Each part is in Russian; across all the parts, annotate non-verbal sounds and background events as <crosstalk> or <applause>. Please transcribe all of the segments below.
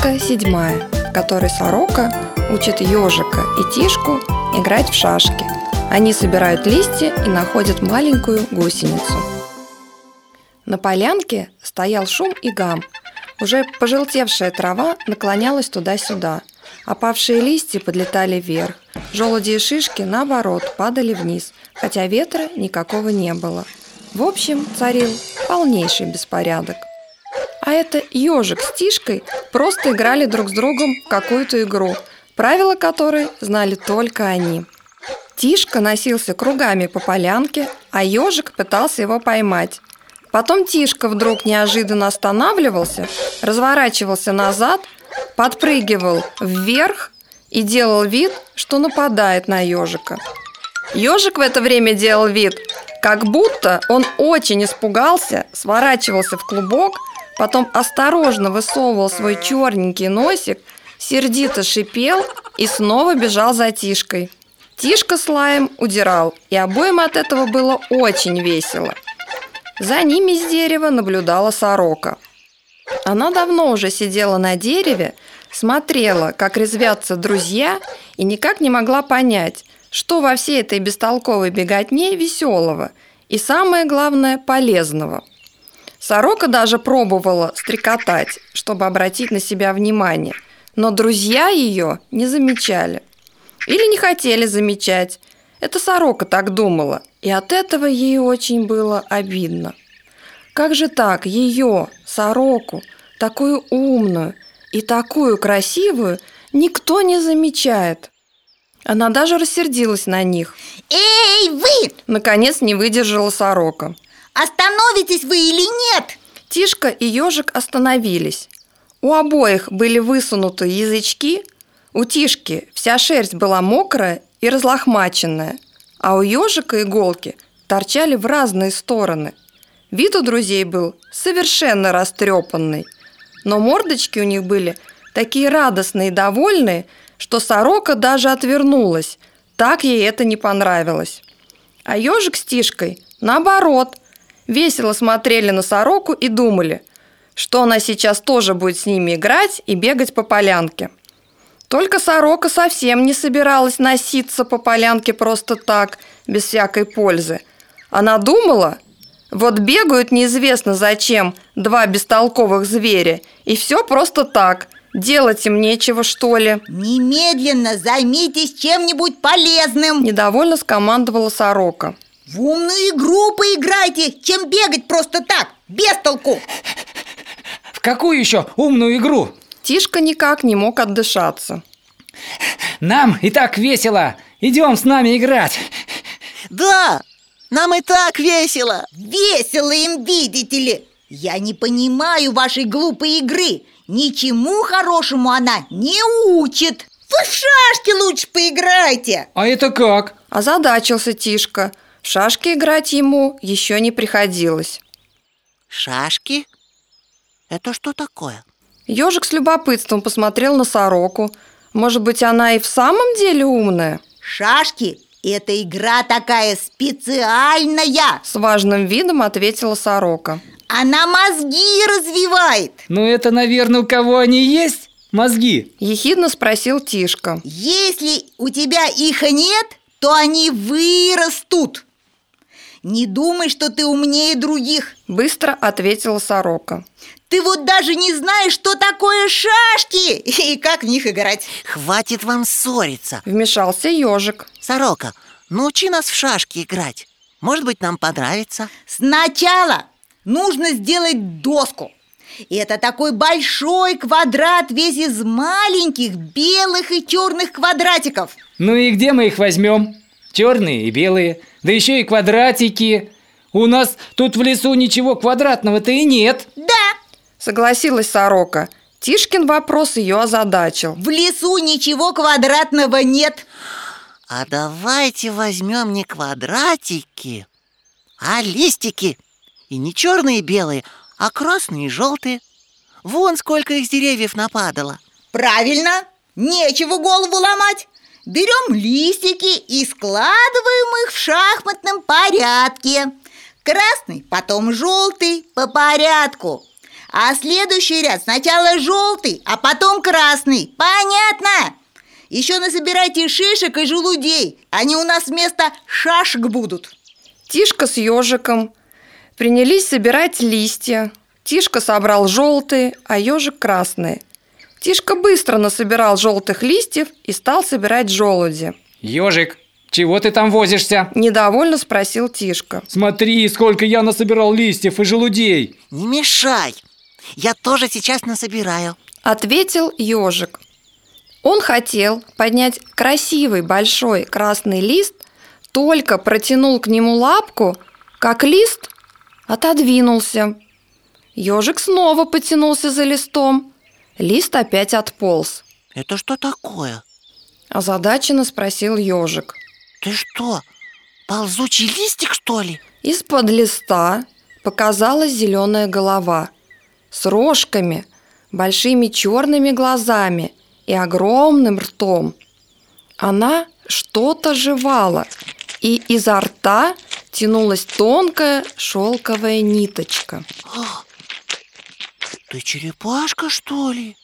Сказка седьмая, в которой сорока учит ежика и тишку играть в шашки. Они собирают листья и находят маленькую гусеницу. На полянке стоял шум и гам. Уже пожелтевшая трава наклонялась туда-сюда. Опавшие листья подлетали вверх. Желуди и шишки, наоборот, падали вниз, хотя ветра никакого не было. В общем, царил полнейший беспорядок. А это ежик с Тишкой просто играли друг с другом в какую-то игру, правила которой знали только они. Тишка носился кругами по полянке, а ежик пытался его поймать. Потом Тишка вдруг неожиданно останавливался, разворачивался назад, подпрыгивал вверх и делал вид, что нападает на ежика. Ежик в это время делал вид, как будто он очень испугался, сворачивался в клубок – потом осторожно высовывал свой черненький носик, сердито шипел и снова бежал за Тишкой. Тишка с лаем удирал, и обоим от этого было очень весело. За ними с дерева наблюдала сорока. Она давно уже сидела на дереве, смотрела, как резвятся друзья, и никак не могла понять, что во всей этой бестолковой беготне веселого и, самое главное, полезного – Сорока даже пробовала стрекотать, чтобы обратить на себя внимание, но друзья ее не замечали. Или не хотели замечать. Это сорока так думала, и от этого ей очень было обидно. Как же так ее, сороку, такую умную и такую красивую, никто не замечает? Она даже рассердилась на них. Эй, вы! Наконец не выдержала сорока. Остановитесь вы или нет? Тишка и ежик остановились. У обоих были высунуты язычки, у Тишки вся шерсть была мокрая и разлохмаченная, а у ежика иголки торчали в разные стороны. Вид у друзей был совершенно растрепанный, но мордочки у них были такие радостные и довольные, что сорока даже отвернулась, так ей это не понравилось. А ежик с Тишкой, наоборот, весело смотрели на сороку и думали, что она сейчас тоже будет с ними играть и бегать по полянке. Только сорока совсем не собиралась носиться по полянке просто так, без всякой пользы. Она думала, вот бегают неизвестно зачем два бестолковых зверя, и все просто так, делать им нечего, что ли. Немедленно займитесь чем-нибудь полезным Недовольно скомандовала сорока. В умную игру поиграйте, чем бегать просто так, без толку. В какую еще умную игру? Тишка никак не мог отдышаться. Нам и так весело. Идем с нами играть. Да, нам и так весело. Весело им, видите ли. Я не понимаю вашей глупой игры. Ничему хорошему она не учит. Вы в шашки лучше поиграйте. А это как? Озадачился Тишка – в шашки играть ему еще не приходилось. Шашки? Это что такое? Ежик с любопытством посмотрел на сороку. Может быть, она и в самом деле умная? Шашки – это игра такая специальная С важным видом ответила сорока Она мозги развивает Ну это, наверное, у кого они есть? Мозги Ехидно спросил Тишка Если у тебя их нет, то они вырастут не думай, что ты умнее других Быстро ответила сорока. Ты вот даже не знаешь, что такое шашки! <laughs> И как в них играть? Хватит вам ссориться Вмешался ежик. Сорока, научи нас в шашки играть. Может быть, нам понравится Сначала нужно сделать доску. И это такой большой квадрат весь из маленьких белых и черных квадратиков Ну и где мы их возьмем? Черные и белые да еще и квадратики. У нас тут в лесу ничего квадратного-то и нет. Да, согласилась сорока. Тишкин вопрос ее озадачил. В лесу ничего квадратного нет. А давайте возьмем не квадратики, а листики. И не черные и белые, а красные и желтые. Вон сколько их с деревьев нападало. Правильно, нечего голову ломать. Берем листики и складываем их в шахматном порядке Красный, потом желтый по порядку А следующий ряд сначала желтый, а потом красный. Понятно? Еще насобирайте шишек и желудей. Они у нас вместо шашек будут. Тишка с ежиком принялись собирать листья. Тишка собрал желтые, а ежик красные. Тишка быстро насобирал желтых листьев и стал собирать желуди. Ежик, чего ты там возишься? Недовольно спросил Тишка. Смотри, сколько я насобирал листьев и желудей. Не мешай. Я тоже сейчас насобираю. Ответил ежик. Он хотел поднять красивый большой красный лист, только протянул к нему лапку, как лист отодвинулся. Ежик снова потянулся за листом. Лист опять отполз. Это что такое? Озадаченно спросил ежик. Ты что, ползучий листик, что ли? Из-под листа показалась зеленая голова с рожками, большими черными глазами и огромным ртом. Она что-то жевала, и изо рта тянулась тонкая шелковая ниточка. Ты черепашка, что ли?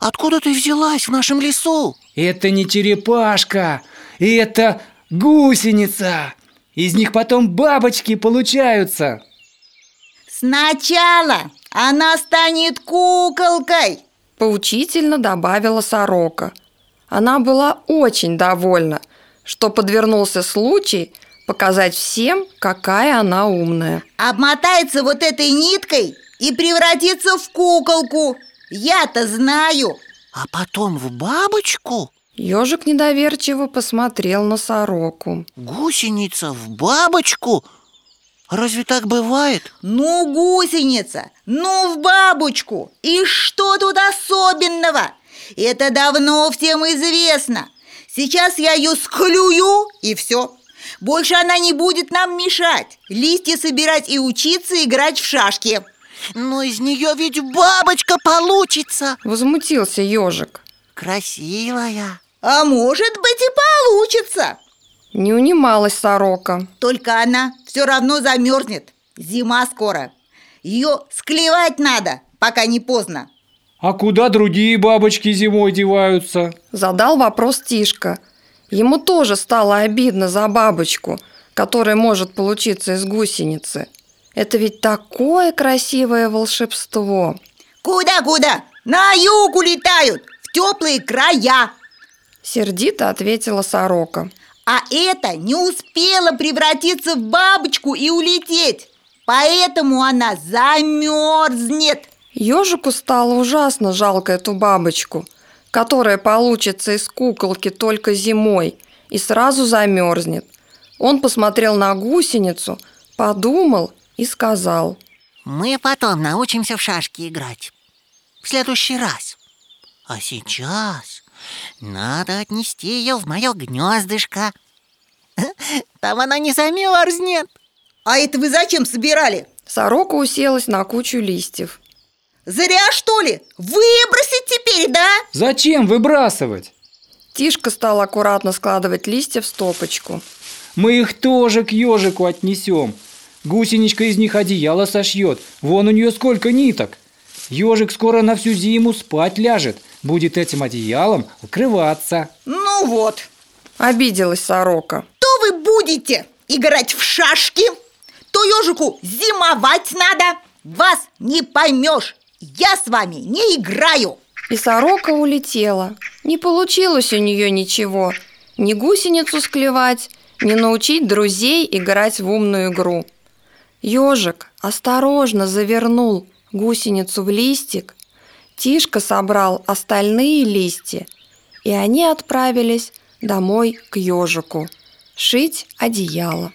Откуда ты взялась в нашем лесу? Это не черепашка, это гусеница. Из них потом бабочки получаются. Сначала она станет куколкой. Поучительно добавила сорока. Она была очень довольна, что подвернулся случай показать всем, какая она умная. Обмотается вот этой ниткой и превратится в куколку. Я-то знаю. А потом в бабочку? Ежик недоверчиво посмотрел на сороку. Гусеница в бабочку? Разве так бывает? Ну, гусеница, ну, в бабочку. И что тут особенного? Это давно всем известно. Сейчас я ее склюю, и все. Больше она не будет нам мешать. Листья собирать и учиться играть в шашки. Но из нее ведь бабочка получится. Возмутился ежик. Красивая. А может быть и получится. Не унималась сорока. Только она все равно замерзнет. Зима скоро. Ее склевать надо, пока не поздно. А куда другие бабочки зимой деваются? Задал вопрос Тишка. Ему тоже стало обидно за бабочку, которая может получиться из гусеницы. Это ведь такое красивое волшебство. Куда-куда? На юг улетают, в теплые края. Сердито ответила сорока. А это не успела превратиться в бабочку и улететь. Поэтому она замерзнет. Ежику стало ужасно жалко эту бабочку, которая получится из куколки только зимой и сразу замерзнет. Он посмотрел на гусеницу, подумал и сказал. Мы потом научимся в шашки играть. В следующий раз. А сейчас надо отнести ее в мое гнездышко. <laughs> Там она не замерзнет. А это вы зачем собирали? Сорока уселась на кучу листьев. Зря, что ли? Выбросить теперь, да? Зачем выбрасывать? Тишка стал аккуратно складывать листья в стопочку. Мы их тоже к ежику отнесем. Гусеничка из них одеяло сошьет. Вон у нее сколько ниток. Ежик скоро на всю зиму спать ляжет. Будет этим одеялом укрываться. Ну вот. Обиделась сорока. То вы будете играть в шашки, то ежику зимовать надо. Вас не поймешь. Я с вами не играю. И сорока улетела. Не получилось у нее ничего. Ни гусеницу склевать, ни научить друзей играть в умную игру. Ежик осторожно завернул гусеницу в листик. Тишка собрал остальные листья, и они отправились домой к ежику шить одеяло.